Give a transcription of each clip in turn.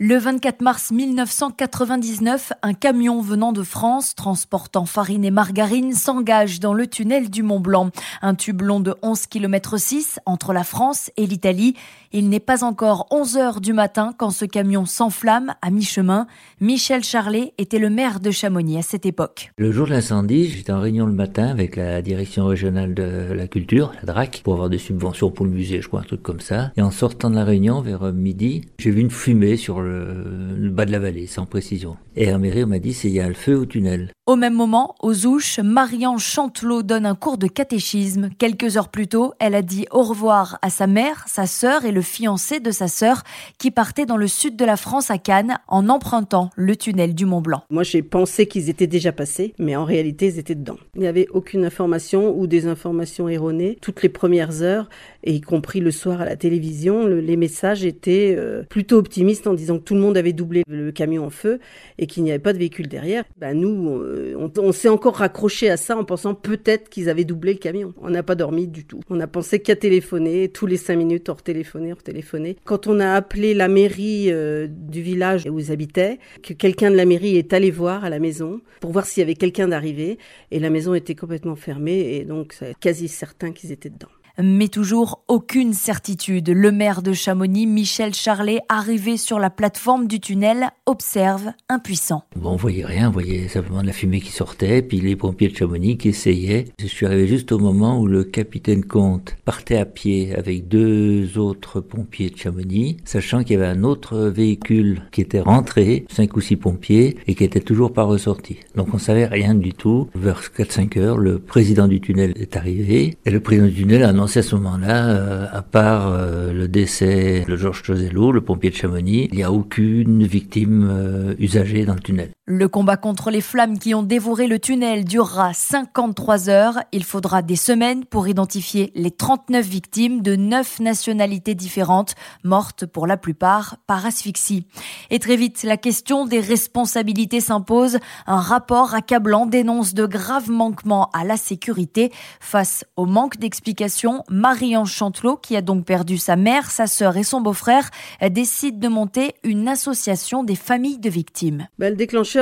Le 24 mars 1999, un camion venant de France, transportant farine et margarine, s'engage dans le tunnel du Mont Blanc. Un tube long de 11 km 6 entre la France et l'Italie. Il n'est pas encore 11 heures du matin quand ce camion s'enflamme à mi-chemin. Michel Charlet était le maire de Chamonix à cette époque. Le jour de l'incendie, j'étais en réunion le matin avec la direction régionale de la culture, la DRAC, pour avoir des subventions pour le musée, je crois, un truc comme ça. Et en sortant de la réunion vers midi, j'ai vu une fumée sur le le, bas de la vallée, sans précision. Et Herméry m'a dit, c'est il y a un feu au tunnel. Au même moment, aux Ouches, Marianne Chantelot donne un cours de catéchisme. Quelques heures plus tôt, elle a dit au revoir à sa mère, sa sœur et le fiancé de sa sœur qui partaient dans le sud de la France à Cannes en empruntant le tunnel du Mont Blanc. Moi, j'ai pensé qu'ils étaient déjà passés, mais en réalité, ils étaient dedans. Il n'y avait aucune information ou des informations erronées. Toutes les premières heures, et y compris le soir à la télévision, les messages étaient euh, plutôt optimistes en disant que tout le monde avait doublé le camion en feu et qu'il n'y avait pas de véhicule derrière. Ben, nous, on, s'est encore raccroché à ça en pensant peut-être qu'ils avaient doublé le camion. On n'a pas dormi du tout. On a pensé qu'à téléphoner, tous les cinq minutes, hors téléphoner, hors téléphoner. Quand on a appelé la mairie euh, du village où ils habitaient, que quelqu'un de la mairie est allé voir à la maison pour voir s'il y avait quelqu'un d'arrivé, et la maison était complètement fermée, et donc c'est quasi certain qu'ils étaient dedans mais toujours aucune certitude. Le maire de Chamonix, Michel Charlet, arrivé sur la plateforme du tunnel, observe impuissant. Bon, on voyait rien, on voyait simplement de la fumée qui sortait, puis les pompiers de Chamonix qui essayaient. Je suis arrivé juste au moment où le capitaine Comte partait à pied avec deux autres pompiers de Chamonix, sachant qu'il y avait un autre véhicule qui était rentré, cinq ou six pompiers, et qui était toujours pas ressorti. Donc on savait rien du tout. Vers 4-5 heures, le président du tunnel est arrivé, et le président du tunnel a annoncé à ce moment-là, euh, à part euh, le décès de Georges Choselot, le pompier de Chamonix, il n'y a aucune victime euh, usagée dans le tunnel. Le combat contre les flammes qui ont dévoré le tunnel durera 53 heures. Il faudra des semaines pour identifier les 39 victimes de 9 nationalités différentes, mortes pour la plupart par asphyxie. Et très vite, la question des responsabilités s'impose. Un rapport accablant dénonce de graves manquements à la sécurité. Face au manque d'explications, Marie-Ange Chantelot, qui a donc perdu sa mère, sa sœur et son beau-frère, décide de monter une association des familles de victimes. Ben,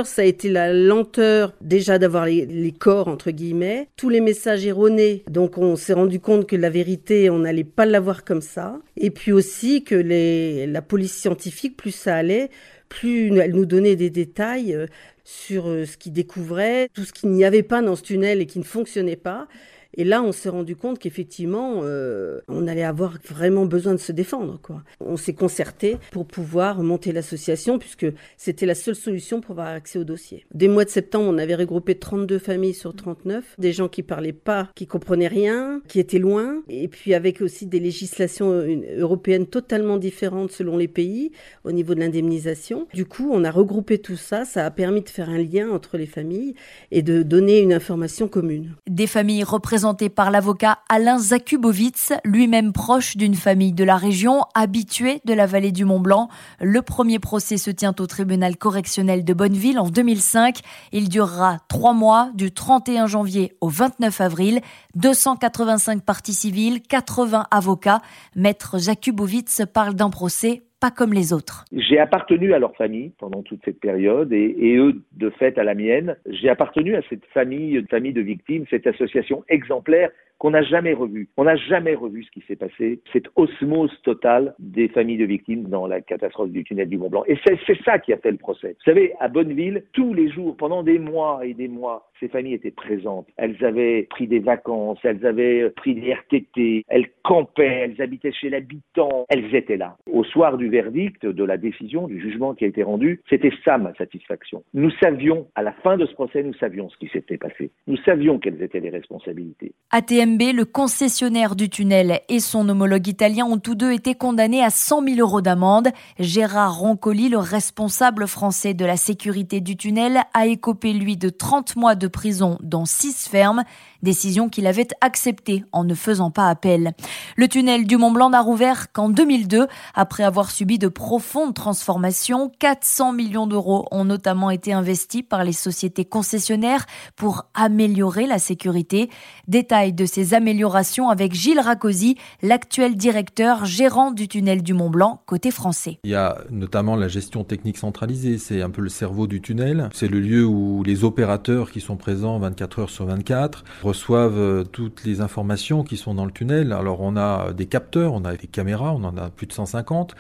ça a été la lenteur déjà d'avoir les, corps, entre guillemets, tous les messages erronés. Donc on s'est rendu compte que la vérité, on n'allait pas l'avoir comme ça. Et puis aussi que la police scientifique, plus ça allait, plus elle nous donnait des détails euh, sur euh, ce qu'ils découvrait, tout ce qu'il n'y avait pas dans ce tunnel et qui ne fonctionnait pas. Et là, on s'est rendu compte qu'effectivement, euh, on allait avoir vraiment besoin de se défendre. On s'est concerté pour pouvoir monter l'association, puisque c'était la seule solution pour avoir accès au dossier. Dès le mois de septembre, on avait regroupé 32 familles sur 39, des gens qui parlaient pas, qui comprenaient rien, qui étaient loin, et puis avec aussi des législations européennes totalement différentes selon les pays au niveau de l'indemnisation. Du coup, on a regroupé tout ça, ça a permis de faire un lien entre les familles et de donner une information commune. Des familles représentées par l'avocat Alain Zakubowicz, lui-même proche d'une famille de la région, habitué de la vallée du Mont-Blanc. Le premier procès se tient au tribunal correctionnel de Bonneville en 2005. Il durera trois mois, du 31 janvier au 29 avril. 285 parties civiles, 80 avocats. Maître Zakubowicz parle d'un procès comme les autres. J'ai appartenu à leur famille pendant toute cette période et, eux, de fait, à la mienne. J'ai appartenu à cette famille, famille de victimes, cette association exemplaire qu'on n'a jamais revu. On n'a jamais revu ce qui s'est passé, cette osmose totale des familles de victimes dans la catastrophe du tunnel du Mont Blanc. Et c'est ça qui a fait le procès. Vous savez, à Bonneville, tous les jours, pendant des mois et des mois, ces familles étaient présentes. Elles avaient pris des vacances, elles avaient pris des RTT, elles campaient, elles habitaient chez l'habitant, elles étaient là. Au soir du verdict, de la décision, du jugement qui a été rendu, c'était ça ma satisfaction. Nous savions, à la fin de ce procès, nous savions ce qui s'était passé. Nous savions quelles étaient les responsabilités. Le concessionnaire du tunnel et son homologue italien ont tous deux été condamnés à 100 000 euros d'amende. Gérard Roncoli, le responsable français de la sécurité du tunnel, a écopé lui de 30 mois de prison dans 6 fermes, décision qu'il avait acceptée en ne faisant pas appel. Le tunnel du Mont Blanc n'a rouvert qu'en 2002, après avoir subi de profondes transformations. 400 millions d'euros ont notamment été investis par les sociétés concessionnaires pour améliorer la sécurité. Détail de ces améliorations avec Gilles Racosi, l'actuel directeur gérant du tunnel du Mont Blanc côté français. Il y a notamment la gestion technique centralisée, c'est un peu le cerveau du tunnel. C'est le lieu où les opérateurs qui sont présents 24 heures sur 24 reçoivent euh, toutes les informations qui sont dans le tunnel. Alors on a des capteurs, on a des caméras, on en a plus de 150.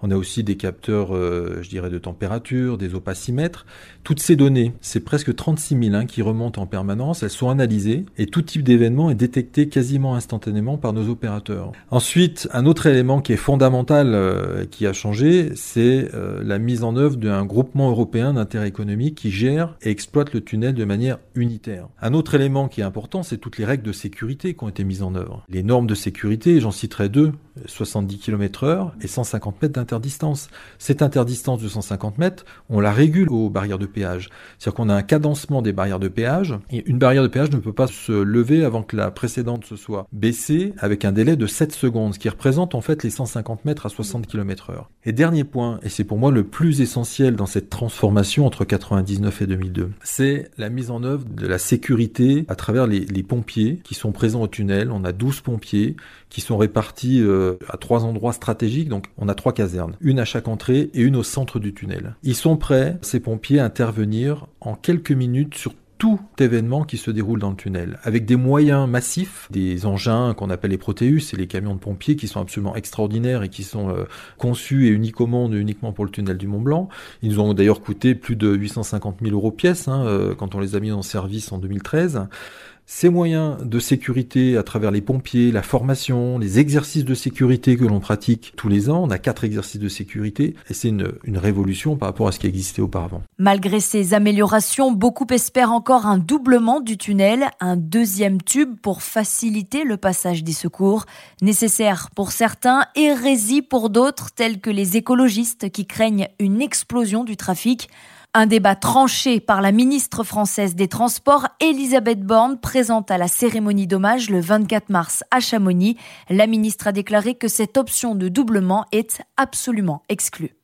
On a aussi des capteurs, euh, je dirais, de température, des opacimètres. Toutes ces données, c'est presque 36 000 hein, qui remontent en permanence. Elles sont analysées et tout type d'événement est détecté quasiment instantanément par nos opérateurs. Ensuite, un autre élément qui est fondamental, euh, qui a changé, c'est euh, la mise en œuvre d'un groupement européen d'intérêt économique qui gère et exploite le tunnel de manière unitaire. Un autre élément qui est important, c'est toutes les règles de sécurité qui ont été mises en œuvre. Les normes de sécurité, j'en citerai deux, 70 km heure et 150 mètres d'interdistance. Cette interdistance de 150 mètres, on la régule aux barrières de péage. C'est-à-dire qu'on a un cadencement des barrières de péage et une barrière de péage ne peut pas se lever avant que la précédente se soit baissée avec un délai de 7 secondes, ce qui représente en fait les 150 mètres à 60 km heure. Et dernier point, et c'est pour moi le plus essentiel dans cette transformation entre 99 et 2002, c'est la mise en œuvre de la sécurité à travers les, pompiers qui sont présents au tunnel. On a 12 pompiers qui sont répartis euh, à trois endroits stratégiques. Donc on a trois casernes, une à chaque entrée et une au centre du tunnel. Ils sont prêts, ces pompiers, à intervenir en quelques minutes sur tout événement qui se déroule dans le tunnel, avec des moyens massifs, des engins qu'on appelle les Proteus et les camions de pompiers qui sont absolument extraordinaires et qui sont euh, conçus et uniques au monde uniquement pour le tunnel du Mont Blanc. Ils nous ont d'ailleurs coûté plus de 850 000 euros pièce hein, euh, quand on les a mis en service en 2013. Ces moyens de sécurité à travers les pompiers, la formation, les exercices de sécurité que l'on pratique tous les ans, on a quatre exercices de sécurité et c'est une, une, révolution par rapport à ce qui existait auparavant. Malgré ces améliorations, beaucoup espèrent encore un doublement du tunnel, un deuxième tube pour faciliter le passage des secours, nécessaire pour certains, hérésie pour d'autres, tels que les écologistes qui craignent une explosion du trafic. Un débat tranché par la ministre française des Transports, Elisabeth Borne, présente à la cérémonie d'hommage le 24 mars à Chamonix. La ministre a déclaré que cette option de doublement est absolument exclue.